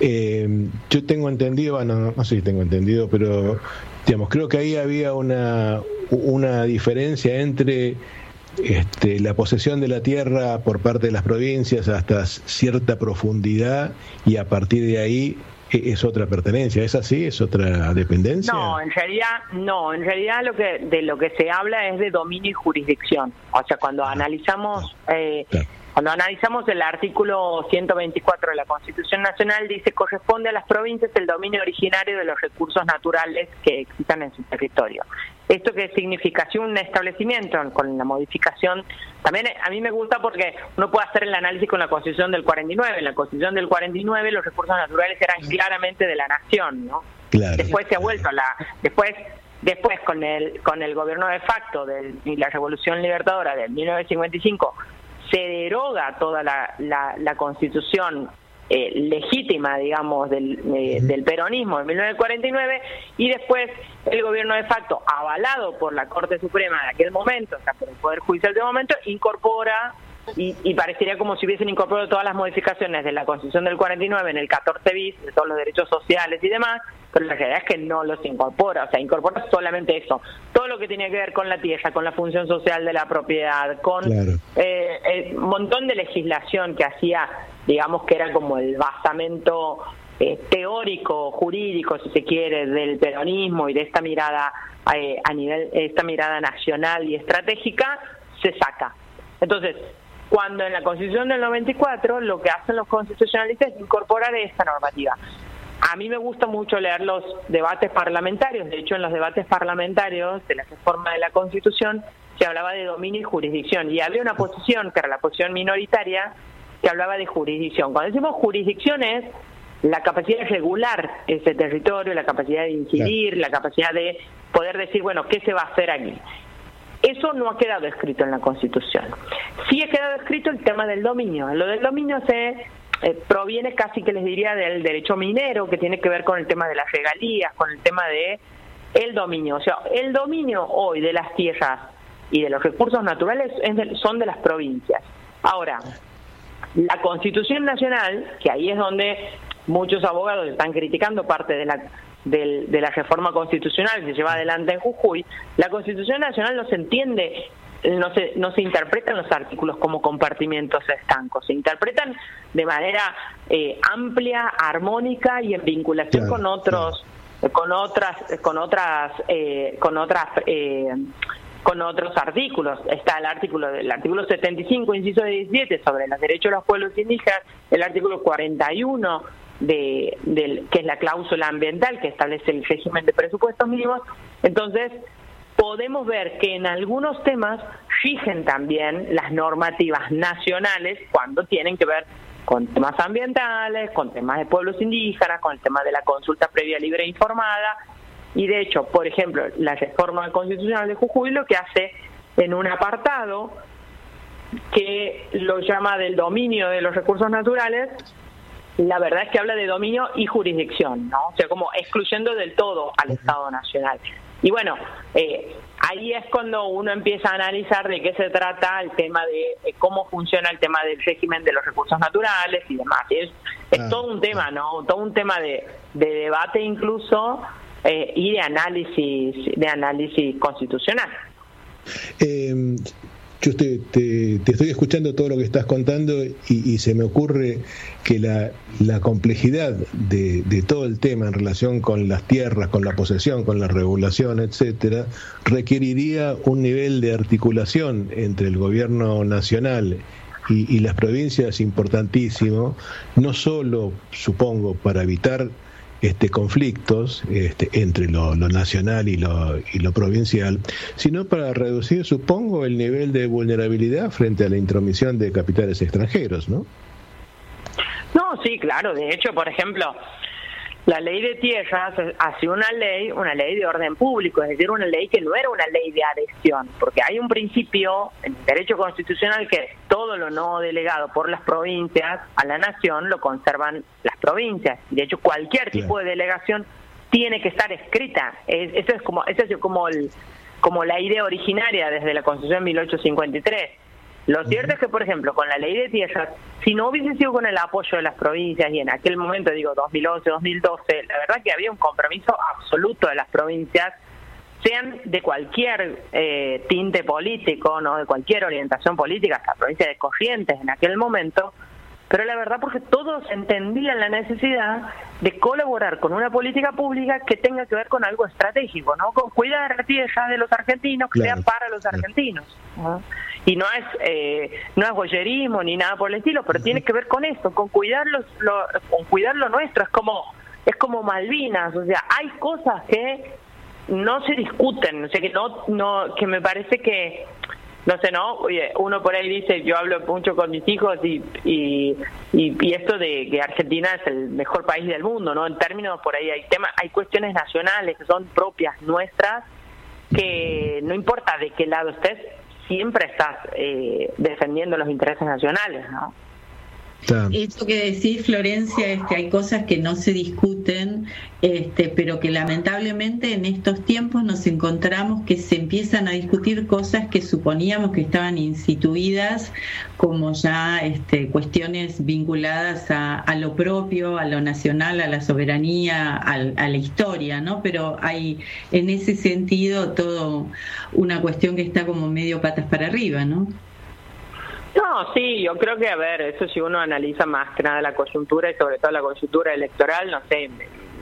Eh, yo tengo entendido, bueno, no sé si tengo entendido, pero digamos, creo que ahí había una, una diferencia entre este, la posesión de la tierra por parte de las provincias hasta cierta profundidad y a partir de ahí es otra pertenencia, ¿es así? ¿Es otra dependencia? No, en realidad no, en realidad lo que de lo que se habla es de dominio y jurisdicción. O sea, cuando ah, analizamos eh, cuando analizamos el artículo 124 de la Constitución Nacional dice corresponde a las provincias el dominio originario de los recursos naturales que existan en su territorio. ¿Esto qué significa? Si un establecimiento con la modificación, también a mí me gusta porque uno puede hacer el análisis con la Constitución del 49. En la Constitución del 49 los recursos naturales eran claramente de la nación, ¿no? Después se ha vuelto la después después con el con el gobierno de facto de la Revolución Libertadora de 1955 se deroga toda la, la, constitución eh, legítima, digamos, del, eh, del peronismo de 1949 y después el gobierno de facto, avalado por la Corte Suprema de aquel momento, o sea, por el Poder Judicial de momento, incorpora y, parecería como si hubiesen incorporado todas las modificaciones de la Constitución del 49 en el 14 bis, de todos los derechos sociales y demás, pero la realidad es que no los incorpora, o sea, incorpora solamente eso, todo lo que tiene que ver con la tierra, con la función social de la propiedad, con eh, un montón de legislación que hacía, digamos que era como el basamento eh, teórico, jurídico, si se quiere, del peronismo y de esta mirada eh, a nivel, esta mirada nacional y estratégica, se saca. Entonces, cuando en la Constitución del 94 lo que hacen los constitucionalistas es incorporar esta normativa. A mí me gusta mucho leer los debates parlamentarios, de hecho en los debates parlamentarios de la reforma de la Constitución se hablaba de dominio y jurisdicción y había una posición, que era la posición minoritaria, que hablaba de jurisdicción. Cuando decimos jurisdicción es la capacidad de regular ese territorio, la capacidad de incidir, la capacidad de poder decir, bueno, ¿qué se va a hacer aquí? Eso no ha quedado escrito en la Constitución. Sí ha quedado escrito el tema del dominio. Lo del dominio se eh, proviene casi que les diría del derecho minero, que tiene que ver con el tema de las regalías, con el tema de el dominio. O sea, el dominio hoy de las tierras y de los recursos naturales son de las provincias. Ahora, la Constitución Nacional, que ahí es donde muchos abogados están criticando parte de la de la reforma constitucional que se lleva adelante en Jujuy, la Constitución Nacional no se entiende, no se, no se interpretan los artículos como compartimientos estancos, se interpretan de manera eh, amplia, armónica y en vinculación con otros, con otras, con otras, eh, con otras eh, con otros artículos. Está el artículo el artículo 75, inciso 17, sobre los derechos de los pueblos indígenas, el artículo 41 de, del, que es la cláusula ambiental que establece el régimen de presupuestos mínimos. Entonces, podemos ver que en algunos temas rigen también las normativas nacionales cuando tienen que ver con temas ambientales, con temas de pueblos indígenas, con el tema de la consulta previa libre e informada. Y de hecho, por ejemplo, la reforma constitucional de Jujuy lo que hace en un apartado que lo llama del dominio de los recursos naturales, la verdad es que habla de dominio y jurisdicción, ¿no? O sea, como excluyendo del todo al Estado Nacional. Y bueno, eh, ahí es cuando uno empieza a analizar de qué se trata el tema de cómo funciona el tema del régimen de los recursos naturales y demás. es, es todo un tema, ¿no? Todo un tema de, de debate incluso eh, y de análisis, de análisis constitucional. Eh, yo te, estoy escuchando todo lo que estás contando y, se me ocurre que la, complejidad de, de, todo el tema en relación con las tierras, con la posesión, con la regulación, etcétera, requeriría un nivel de articulación entre el gobierno nacional y, y las provincias importantísimo, no solo, supongo, para evitar este, conflictos este, entre lo, nacional y lo, y lo provincial, sino para reducir, supongo, el nivel de vulnerabilidad frente a la intromisión de capitales extranjeros, ¿no? No, sí, claro. De hecho, por ejemplo, la ley de tierras hace una ley, una ley de orden público, es decir, una ley que no era una ley de adhesión, porque hay un principio en derecho constitucional que todo lo no delegado por las provincias a la nación lo conservan las provincias. De hecho, cualquier tipo de delegación tiene que estar escrita. eso es como, eso es como el, como la idea originaria desde la Constitución de 1853 lo cierto es que, por ejemplo, con la ley de tierras, si no hubiese sido con el apoyo de las provincias y en aquel momento, digo, 2011, 2012, la verdad que había un compromiso absoluto de las provincias, sean de cualquier eh, tinte político, no de cualquier orientación política, hasta la provincia de Corrientes en aquel momento, pero la verdad porque todos entendían la necesidad de colaborar con una política pública que tenga que ver con algo estratégico, ¿no? Con cuidar la tierra de los argentinos, que sea para los argentinos. Y no es eh, no es boyerismo ni nada por el estilo, pero tiene que ver con esto, con cuidar, lo, con cuidar lo nuestro. Es como, es como Malvinas, o sea, hay cosas que no se discuten, o sea, que, no, no, que me parece que no sé, ¿no? Uno por ahí dice, yo hablo mucho con mis hijos y, y, y, esto de que Argentina es el mejor país del mundo, ¿no? En términos por ahí hay temas, hay cuestiones nacionales que son propias nuestras que no importa de qué lado estés, siempre estás eh, defendiendo los intereses nacionales, ¿no? Esto que decís, Florencia, este, hay cosas que no se discuten, este, pero que lamentablemente en estos tiempos nos encontramos que se empiezan a discutir cosas que suponíamos que estaban instituidas como ya este, cuestiones vinculadas a, lo propio, a lo nacional, a la soberanía, a, a la historia, ¿no? Pero hay en ese sentido todo una cuestión que está como medio patas para arriba, ¿no? No, sí, yo creo que, a ver, eso si uno analiza más que nada la coyuntura y sobre todo la coyuntura electoral, no sé,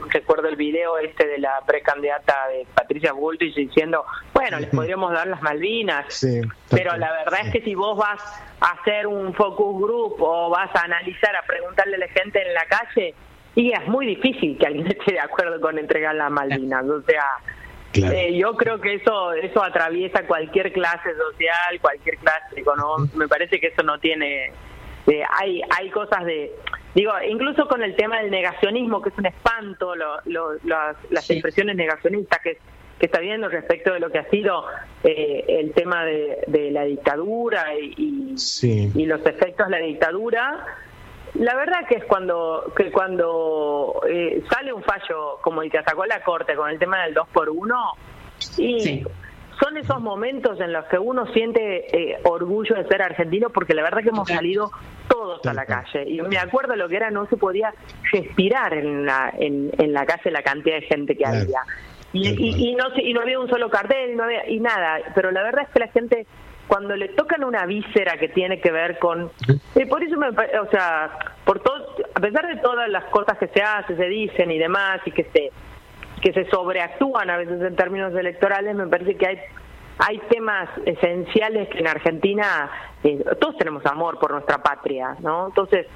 recuerdo el video este de la precandidata de Patricia Bullrich diciendo, bueno, les podríamos dar las Malvinas, pero la verdad es que si vos vas a hacer un focus group o vas a analizar, a preguntarle a la gente en la calle, y es muy difícil que alguien esté de acuerdo con entregar las Malvinas, o sea eh, yo creo que eso eso atraviesa cualquier clase social, cualquier clase económica. Me parece que eso no tiene. Eh, hay hay cosas de digo incluso con el tema del negacionismo que es un espanto lo, las, las expresiones negacionistas que que está viendo respecto de lo que ha sido eh, el tema de, de la dictadura y, y los efectos de la dictadura la verdad que es cuando que cuando eh, sale un fallo como el que sacó la Corte con el tema del 2 por 1 y son esos momentos en los que uno siente eh, orgullo de ser argentino porque la verdad que hemos salido todos a la calle. Y me acuerdo lo que era no se podía respirar en la en, en la calle la cantidad de gente que había. Y, y, no y no había un solo cartel no había, y nada. Pero la verdad es que la gente cuando le tocan una víscera que tiene que ver con eh, por eso me o sea por todo a pesar de todas las cosas que se hacen se dicen y demás y que se que se sobreactúan a veces en términos electorales me parece que hay hay temas esenciales que en Argentina eh, todos tenemos amor por nuestra patria no entonces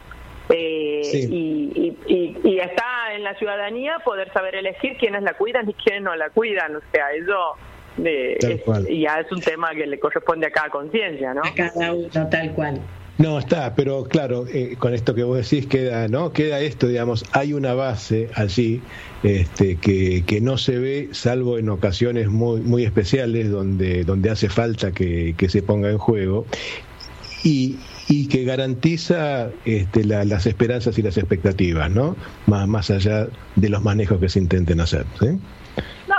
eh, y, y, y, está en la ciudadanía poder saber elegir quiénes la cuidan y quiénes no la cuidan o sea eso y ya es un tema que le corresponde a cada conciencia, ¿no? A cada uno, tal cual. No, está, pero claro, eh, con esto que vos decís queda, ¿no? Queda esto, digamos, hay una base allí este, que, que no se ve, salvo en ocasiones muy, muy especiales donde, donde hace falta que, que se ponga en juego, y, y que garantiza este, las esperanzas y las expectativas, ¿no? Más, más allá de los manejos que se intenten hacer, ¿sí?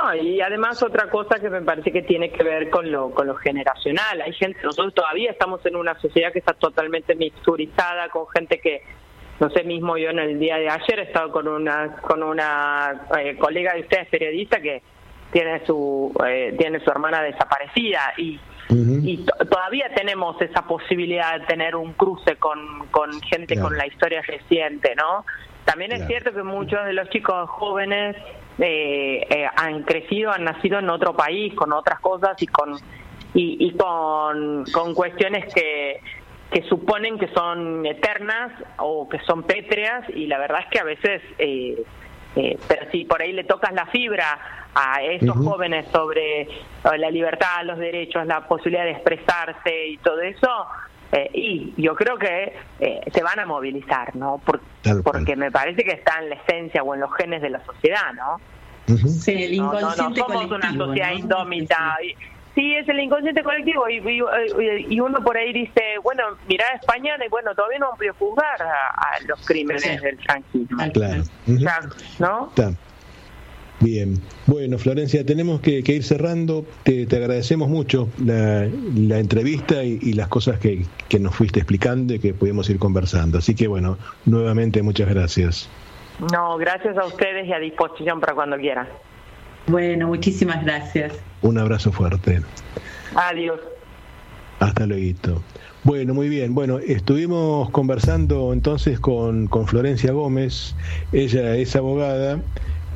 No, y además otra cosa que me parece que tiene que ver con lo, con lo generacional. Hay gente, nosotros todavía estamos en una sociedad que está totalmente mixturizada, con gente que, no sé, mismo yo en el día de ayer he estado con una, con una eh, colega de ustedes periodista que tiene su, eh, tiene su hermana desaparecida y y todavía tenemos esa posibilidad de tener un cruce con, con gente con la historia reciente, ¿no? También es cierto que muchos de los chicos jóvenes eh, eh, han crecido, han nacido en otro país, con otras cosas y con y, con, con cuestiones que, que suponen que son eternas o que son pétreas y la verdad es que a veces eh, eh, pero si por ahí le tocas la fibra a estos jóvenes sobre eh, la libertad, los derechos, la posibilidad de expresarse y todo eso, eh, y yo creo que eh, se van a movilizar, ¿no? porque me parece que está en la esencia o en los genes de la sociedad, ¿no? Sí, el inconsciente no, no, somos una sociedad indómita. Sí, es el inconsciente colectivo y, uno por ahí dice, bueno, mira España y bueno, todavía no han juzgar a, los crímenes del franquismo. Claro. ¿No? Bien, bueno Florencia, tenemos que, ir cerrando. Te, agradecemos mucho la, entrevista y, las cosas que, que, nos fuiste explicando y que pudimos ir conversando. Así que bueno, nuevamente muchas gracias. No, gracias a ustedes y a disposición para cuando quieran. Bueno, muchísimas gracias. Un abrazo fuerte. Adiós. Hasta luego. Bueno, muy bien. Bueno, estuvimos conversando entonces con, con Florencia Gómez. Ella es abogada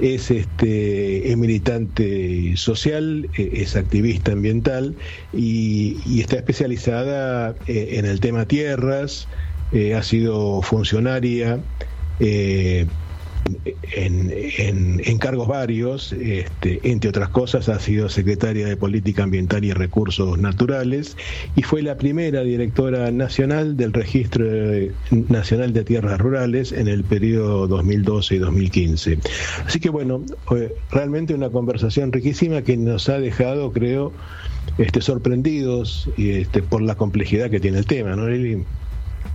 es este militante social, e, es activista ambiental y, está especializada eh, en el tema tierras, eh, ha sido funcionaria eh, en, cargos varios, este, entre otras cosas ha sido secretaria de Política Ambiental y Recursos Naturales y fue la primera directora nacional del Registro Nacional de Tierras Rurales en el periodo 2012 y 2015. Así que bueno, realmente una conversación riquísima que nos ha dejado, creo, este, sorprendidos este, por la complejidad que tiene el tema, ¿no, Lili?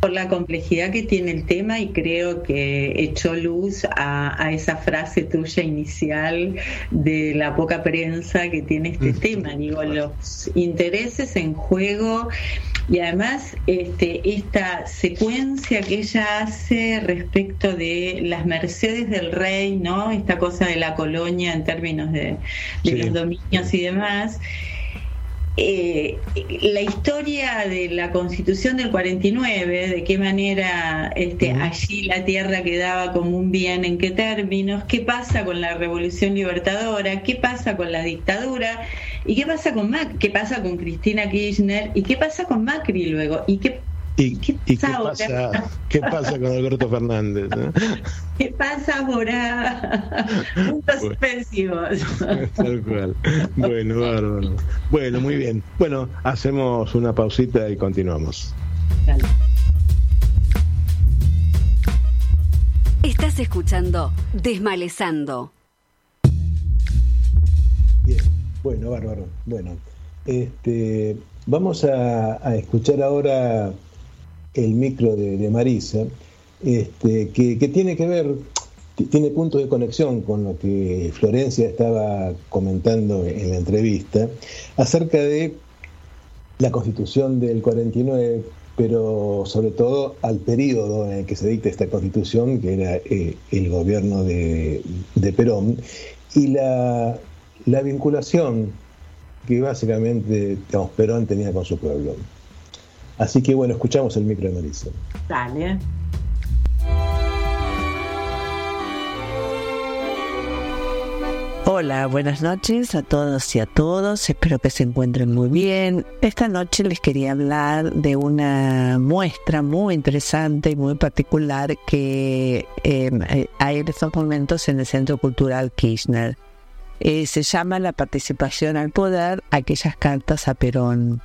Por la complejidad que tiene el tema y creo que echó luz a, esa frase tuya inicial de la poca prensa que tiene este mm. tema. Digo, los intereses en juego y además este, esta secuencia que ella hace respecto de las mercedes del rey, ¿no? Esta cosa de la colonia en términos de, los dominios y demás. Eh, la historia de la constitución del 49, de qué manera este, allí la tierra quedaba como un bien, en qué términos, qué pasa con la revolución libertadora, qué pasa con la dictadura y qué pasa con Mac qué pasa con Cristina Kirchner y qué pasa con Macri luego y qué ¿Y, ¿Qué, pasa, ¿qué, pasa, con Alberto Fernández? ¿Qué pasa ahora? Puntos suspensivos. Tal cual. Bueno, bárbaro. Bueno, muy bien. Bueno, hacemos una pausita y continuamos. Estás escuchando Desmalezando. Bien, bueno, bárbaro. Bueno, este, vamos a escuchar ahora el micro de, Marisa, este, que, tiene que ver, tiene puntos de conexión con lo que Florencia estaba comentando en la entrevista, acerca de la constitución del 49, pero sobre todo al periodo en el que se dicta esta constitución, que era eh, el gobierno de, Perón, y la, la vinculación que básicamente Perón tenía con su pueblo. Así que bueno, escuchamos el micro de Marisa. Dale. Hola, buenas noches a todos y a todos. Espero que se encuentren muy bien. Esta noche les quería hablar de una muestra muy interesante y muy particular que em, eh, hay en estos momentos en el Centro Cultural Kirchner. Eh, se llama La participación al poder, aquellas cartas a Perón.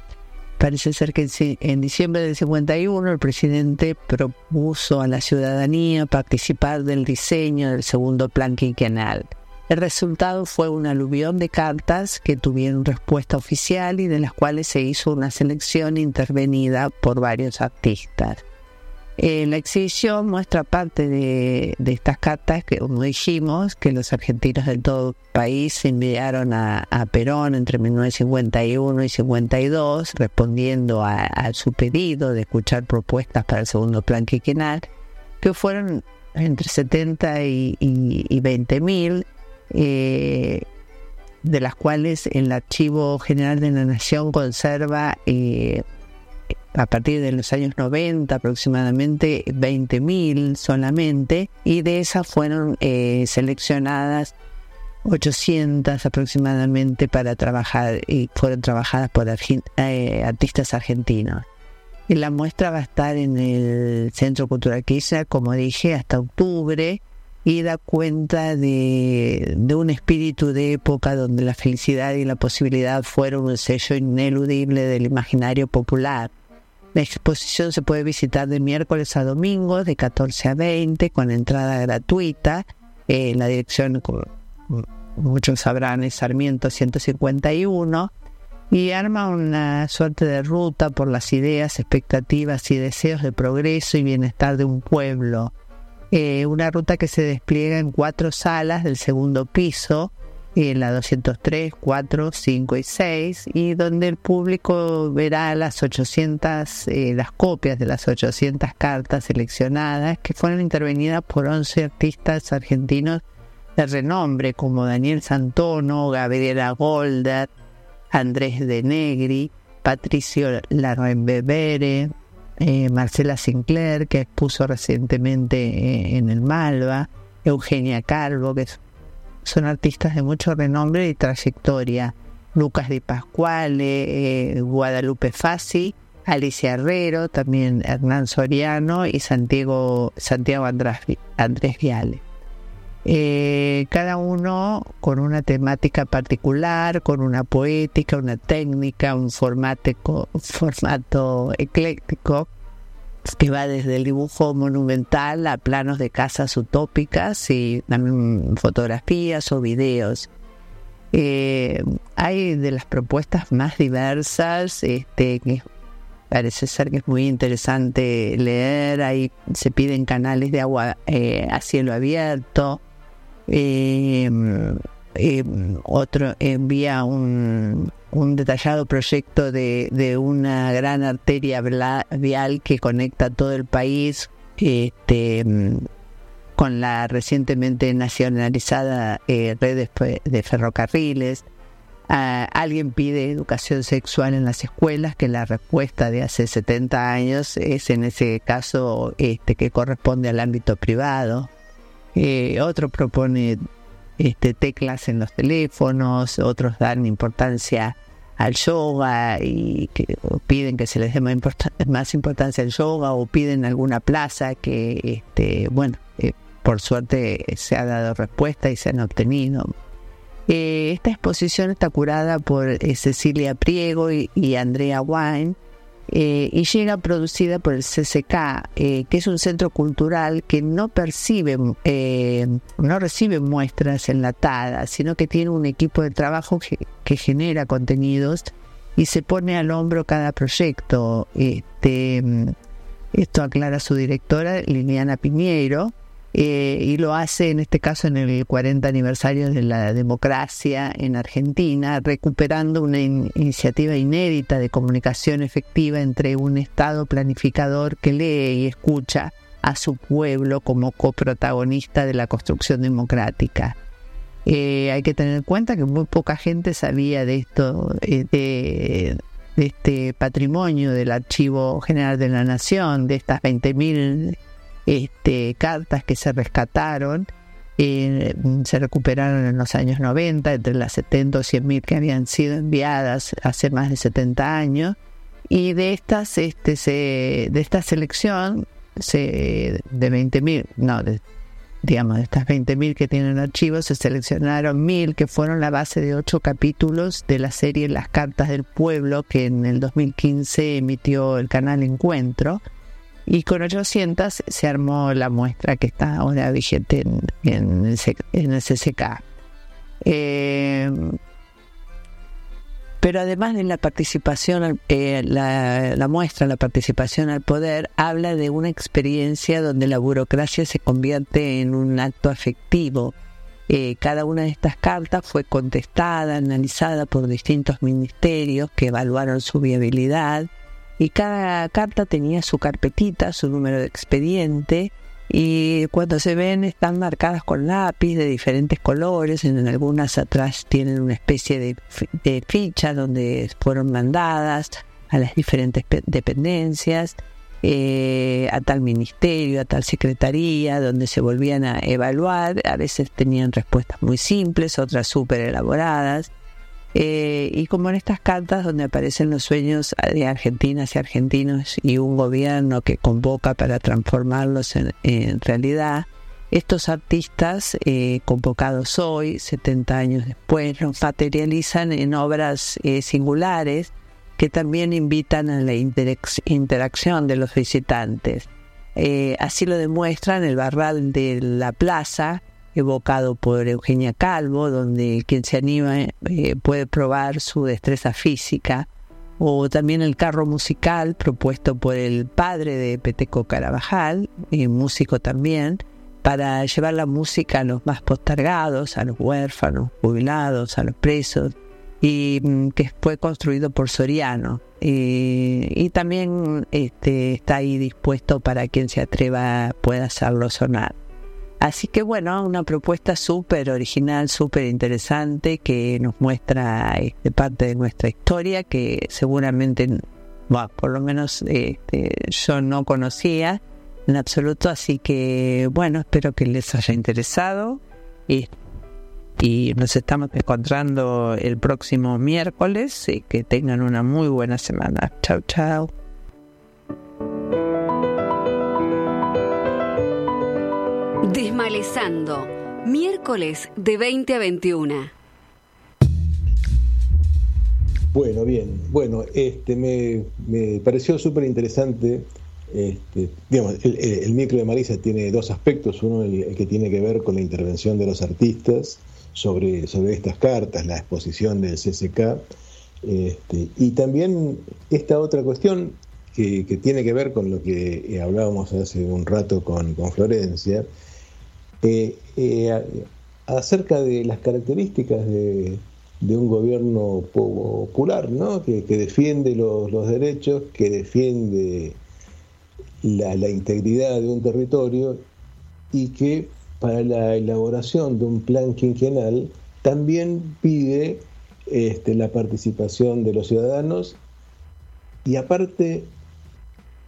Parece ser que en diciembre del 51 el presidente propuso a la ciudadanía participar del diseño del segundo plan quinquenal. El resultado fue un aluvión de cartas que tuvieron respuesta oficial y de las cuales se hizo una selección intervenida por varios artistas. Eh, la exhibición muestra parte de, estas cartas que, como dijimos, que los argentinos de todo el país enviaron a, Perón entre 1951 y 52, respondiendo a, su pedido de escuchar propuestas para el segundo plan quinquenal, que fueron entre 70 y, y, 20 mil. Eh, de las cuales el Archivo General de la Nación conserva eh, a partir de los años 90 aproximadamente 20.000 solamente y de esas fueron eh, seleccionadas 800 aproximadamente para trabajar y fueron trabajadas por eh, artistas argentinos. Y la muestra va a estar en el Centro Cultural Kirchner, como dije, hasta octubre y da cuenta de, de, un espíritu de época donde la felicidad y la posibilidad fueron un sello ineludible del imaginario popular. La exposición se puede visitar de miércoles a domingo, de 14 a 20, con entrada gratuita. Eh, la dirección, como muchos sabrán, es Sarmiento 151 y arma una suerte de ruta por las ideas, expectativas y deseos de progreso y bienestar de un pueblo. Eh, una ruta que se despliega en cuatro salas del segundo piso, en la 203, 4, 5 y 6, y donde el público verá las 800, eh, las copias de las 800 cartas seleccionadas que fueron intervenidas por 11 artistas argentinos de renombre como Daniel Santono, Gabriela Golder, Andrés de Negri, Patricio Larrembebere, eh, Marcela Sinclair, que expuso recientemente eh, en el Malva, Eugenia Calvo, que son artistas de mucho renombre y trayectoria, Lucas Di Pascuale, eh, Guadalupe Fassi, Alicia Herrero, también Hernán Soriano y Santiago, Andrés Viale. Eh, cada uno con una temática particular, con una poética, una técnica, un formato, formato ecléctico que va desde el dibujo monumental a planos de casas utópicas y también fotografías o videos. Eh, hay de las propuestas más diversas, este, que parece ser que es muy interesante leer, ahí se piden canales de agua eh, a cielo abierto, eh, eh, otro envía un, un detallado proyecto de, de, una gran arteria vial que conecta todo el país este, con la recientemente nacionalizada eh, red de, ferrocarriles. Uh, alguien pide educación sexual en las escuelas, que la respuesta de hace 70 años es en ese caso este, que corresponde al ámbito privado. Eh, otro propone este, teclas en los teléfonos, otros dan importancia al yoga y piden que se les dé más, importancia al yoga o piden alguna plaza que, este, bueno, eh, por suerte se ha dado respuesta y se han obtenido. Eh, esta exposición está curada por eh, Cecilia Priego y Andrea Wine eh, y llega producida por el CCK, eh, que es un centro cultural que no percibe, eh, no recibe muestras enlatadas, sino que tiene un equipo de trabajo que, que genera contenidos y se pone al hombro cada proyecto. Este, esto aclara su directora Liliana Piñeiro, eh, y lo hace en este caso en el 40 aniversario de la democracia en Argentina, recuperando una iniciativa inédita de comunicación efectiva entre un Estado planificador que lee y escucha a su pueblo como coprotagonista de la construcción democrática. Eh, hay que tener en cuenta que muy poca gente sabía de esto, eh, de, de este patrimonio del Archivo General de la Nación, de estas 20.000 este, cartas que se rescataron, eh, se recuperaron en los años 90, entre las 70 o 100 mil que habían sido enviadas hace más de 70 años, y de estas, este, de esta selección se, de 20 mil, no, digamos, de estas 20.000 que tienen archivos, se seleccionaron mil que fueron la base de ocho capítulos de la serie Las Cartas del Pueblo, que en el 2015 emitió el canal Encuentro y con 800 se armó la muestra que está ahora vigente en, el, CCK. Eh, pero además de la participación, eh, la, muestra, la participación al poder, habla de una experiencia donde la burocracia se convierte en un acto afectivo. Eh, cada una de estas cartas fue contestada, analizada por distintos ministerios que evaluaron su viabilidad y cada carta tenía su carpetita, su número de expediente, y cuando se ven están marcadas con lápiz de diferentes colores, en algunas atrás tienen una especie de, ficha donde fueron mandadas a las diferentes dependencias, eh, a tal ministerio, a tal secretaría, donde se volvían a evaluar, a veces tenían respuestas muy simples, otras súper elaboradas. Eh, y como en estas cartas donde aparecen los sueños de argentinas y argentinos y un gobierno que convoca para transformarlos en, realidad, estos artistas eh, convocados hoy, 70 años después, los materializan en obras eh, singulares que también invitan a la interacción de los visitantes. así lo demuestran el barral de la plaza, evocado por Eugenia Calvo, donde quien se anima eh, puede probar su destreza física, o también el carro musical propuesto por el padre de Peteco Carabajal, eh, músico también, para llevar la música a los más postergados, a los huérfanos, jubilados, a los presos, y mm, que fue construido por Soriano. Y también este, está ahí dispuesto para quien se atreva pueda hacerlo sonar. Así que bueno, una propuesta súper original, súper interesante que nos muestra este, parte de nuestra historia que seguramente, por lo menos este, yo no conocía en absoluto, así que bueno, espero que les haya interesado y, y nos estamos encontrando el próximo miércoles y que tengan una muy buena semana. Chao, chao. Desmalezando, miércoles de 20 a 21. Bueno, bien. Bueno, este me, pareció súper interesante. Este, digamos, el, micro de Marisa tiene dos aspectos. Uno, el, que tiene que ver con la intervención de los artistas sobre, sobre estas cartas, la exposición del CCK. Este, y también esta otra cuestión que, tiene que ver con lo que hablábamos hace un rato con, con Florencia, eh, eh, acerca de las características de, un gobierno popular, ¿no? que, defiende los, derechos, que defiende la, integridad de un territorio y que para la elaboración de un plan quinquenal también pide este, la participación de los ciudadanos y aparte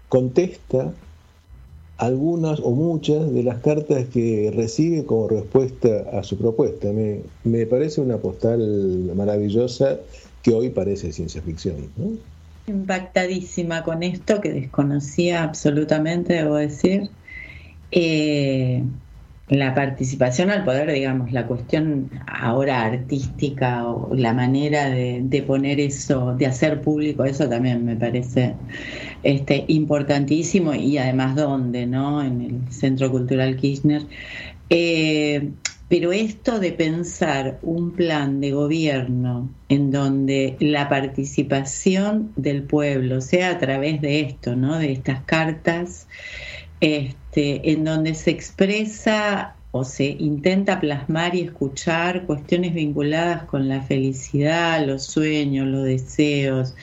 contesta algunas o muchas de las cartas que recibe como respuesta a su propuesta. Me, me parece una postal maravillosa que hoy parece ciencia ficción. Impactadísima con esto que desconocía absolutamente, debo decir. Eh, la participación al poder, digamos, la cuestión ahora artística o la manera de, poner eso, de hacer público eso también me parece este, importantísimo y además dónde, ¿no? En el Centro Cultural Kirchner. Eh, pero esto de pensar un plan de gobierno en donde la participación del pueblo sea a través de esto, ¿no? De estas cartas, este, en donde se expresa o se intenta plasmar y escuchar cuestiones vinculadas con la felicidad, los sueños, los deseos,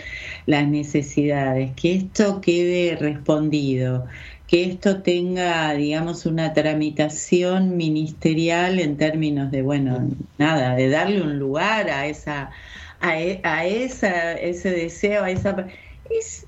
las necesidades, que esto quede respondido, que esto tenga, digamos, una tramitación ministerial en términos de, bueno, nada, de darle un lugar a esa, a, e, esa, ese deseo, a esa es,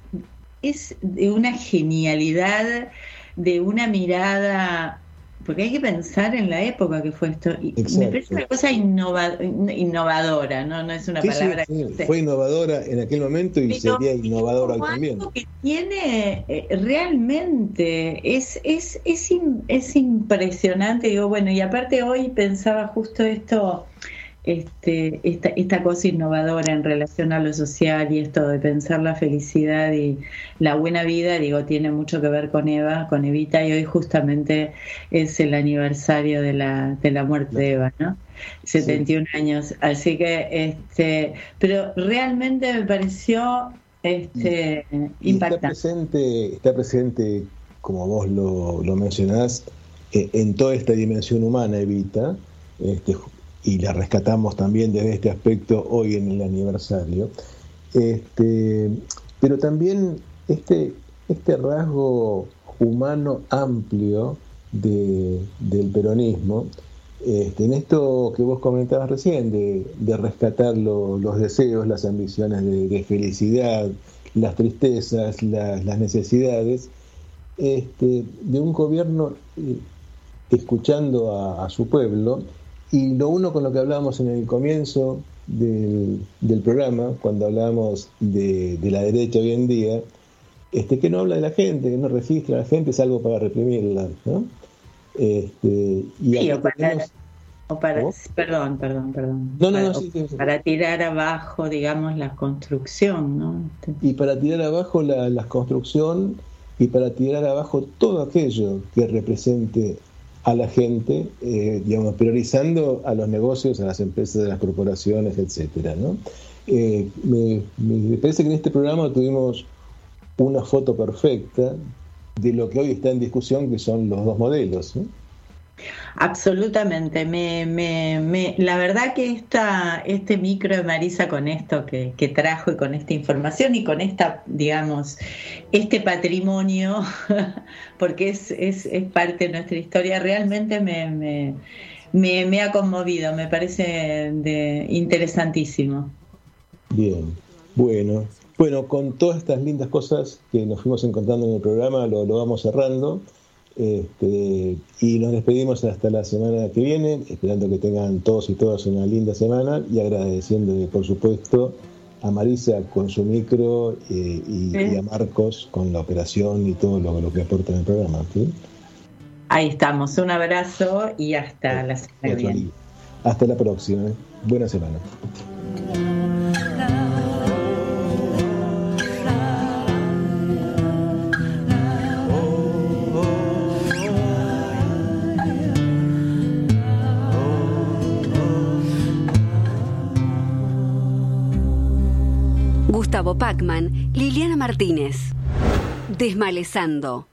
es de una genialidad de una mirada, porque hay que pensar en la época que fue esto, y me parece una cosa innovadora, ¿no? No es una palabra que fue innovadora en aquel momento y sería innovadora también. que tiene eh, realmente, es, es, es, es impresionante, digo, bueno, y aparte hoy pensaba justo esto este, esta, esta cosa innovadora en relación a lo social y esto de pensar la felicidad y la buena vida, digo, tiene mucho que ver con Eva, con Evita, y hoy justamente es el aniversario de la, de la muerte de Eva, ¿no? 71 años. Así que, este, pero realmente me pareció este, impactante. Está presente, está presente, como vos lo, lo mencionás, eh, en toda esta dimensión humana, Evita, este, y la rescatamos también desde este aspecto hoy en el aniversario. Este, pero también este, este rasgo humano amplio del peronismo, este, en esto que vos comentabas recién, de, rescatar los deseos, las ambiciones de, felicidad, las tristezas, las necesidades, este, de un gobierno eh, escuchando a, su pueblo, y lo uno con lo que hablábamos en el comienzo del, programa, cuando hablábamos de, la derecha hoy en día, este, que no habla de la gente, que no registra a la gente, es algo para reprimirla, ¿no? Este, y para, perdón, perdón, perdón. para, tirar abajo, digamos, la construcción, ¿no? Y para tirar abajo la, construcción y para tirar abajo todo aquello que represente a la gente, eh, digamos, priorizando a los negocios, a las empresas, a las corporaciones, etcétera, ¿no? Eh, me, me, parece que en este programa tuvimos una foto perfecta de lo que hoy está en discusión, que son los dos modelos. Absolutamente. Me, me, la verdad que esta, este micro de Marisa con esto que, trajo y con esta información y con esta, digamos, este patrimonio, porque es, es, es parte de nuestra historia, realmente me, me, ha conmovido, me parece interesantísimo. Bien, bueno. Bueno, con todas estas lindas cosas que nos fuimos encontrando en el programa, lo vamos cerrando. Este, y nos despedimos hasta la semana que viene, esperando que tengan todos y todas una linda semana y agradeciendo, por supuesto, a Marisa con su micro eh, y, a Marcos con la operación y todo lo, lo que aporta en el programa. Ahí estamos, un abrazo y hasta la semana que viene. Hasta la próxima, buena semana. Gustavo Pacman, Liliana Martínez. Desmalezando.